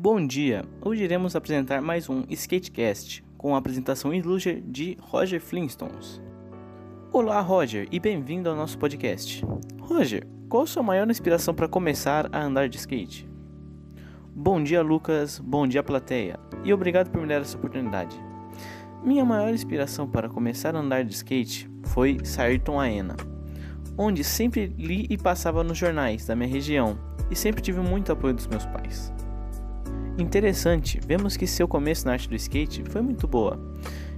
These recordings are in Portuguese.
Bom dia! Hoje iremos apresentar mais um Skatecast com a apresentação ilustre de Roger Flintstones. Olá, Roger, e bem-vindo ao nosso podcast. Roger, qual a sua maior inspiração para começar a andar de skate? Bom dia, Lucas. Bom dia, plateia. E obrigado por me dar essa oportunidade. Minha maior inspiração para começar a andar de skate foi Sairton Aena, onde sempre li e passava nos jornais da minha região e sempre tive muito apoio dos meus pais. Interessante, vemos que seu começo na arte do skate foi muito boa,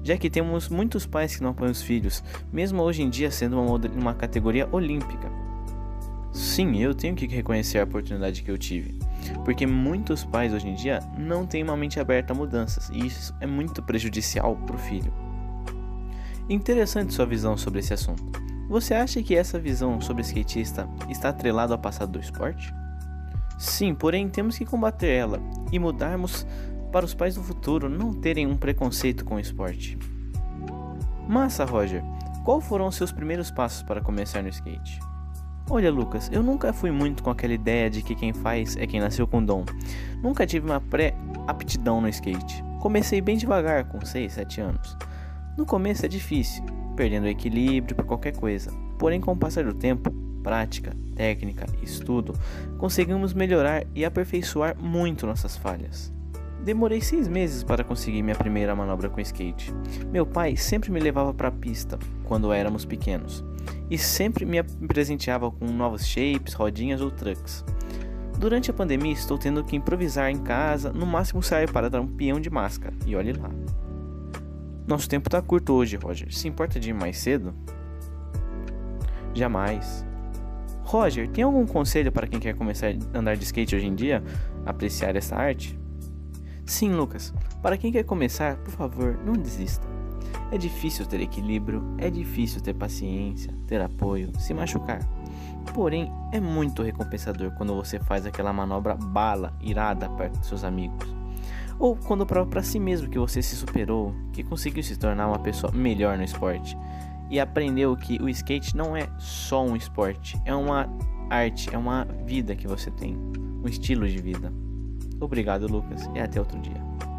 já que temos muitos pais que não apoiam os filhos, mesmo hoje em dia sendo uma, uma categoria olímpica. Sim, eu tenho que reconhecer a oportunidade que eu tive, porque muitos pais hoje em dia não têm uma mente aberta a mudanças e isso é muito prejudicial para o filho. Interessante sua visão sobre esse assunto. Você acha que essa visão sobre skatista está atrelada ao passado do esporte? Sim, porém temos que combater ela e mudarmos para os pais do futuro não terem um preconceito com o esporte. Massa, Roger, qual foram seus primeiros passos para começar no skate? Olha, Lucas, eu nunca fui muito com aquela ideia de que quem faz é quem nasceu com dom. Nunca tive uma pré-aptidão no skate. Comecei bem devagar, com 6, 7 anos. No começo é difícil, perdendo o equilíbrio para qualquer coisa. Porém, com o passar do tempo, prática, técnica e estudo, conseguimos melhorar e aperfeiçoar muito nossas falhas. Demorei seis meses para conseguir minha primeira manobra com skate. Meu pai sempre me levava para a pista quando éramos pequenos e sempre me presenteava com novos shapes, rodinhas ou trucks. Durante a pandemia estou tendo que improvisar em casa, no máximo sair para dar um peão de máscara, e olhe lá. Nosso tempo está curto hoje, Roger. Se importa de ir mais cedo? Jamais. Roger, tem algum conselho para quem quer começar a andar de skate hoje em dia? Apreciar essa arte? Sim, Lucas. Para quem quer começar, por favor, não desista. É difícil ter equilíbrio, é difícil ter paciência, ter apoio, se machucar. Porém, é muito recompensador quando você faz aquela manobra bala, irada perto de seus amigos. Ou quando prova para si mesmo que você se superou, que conseguiu se tornar uma pessoa melhor no esporte e aprendeu que o skate não é só um esporte, é uma arte, é uma vida que você tem, um estilo de vida. Obrigado, Lucas, e até outro dia.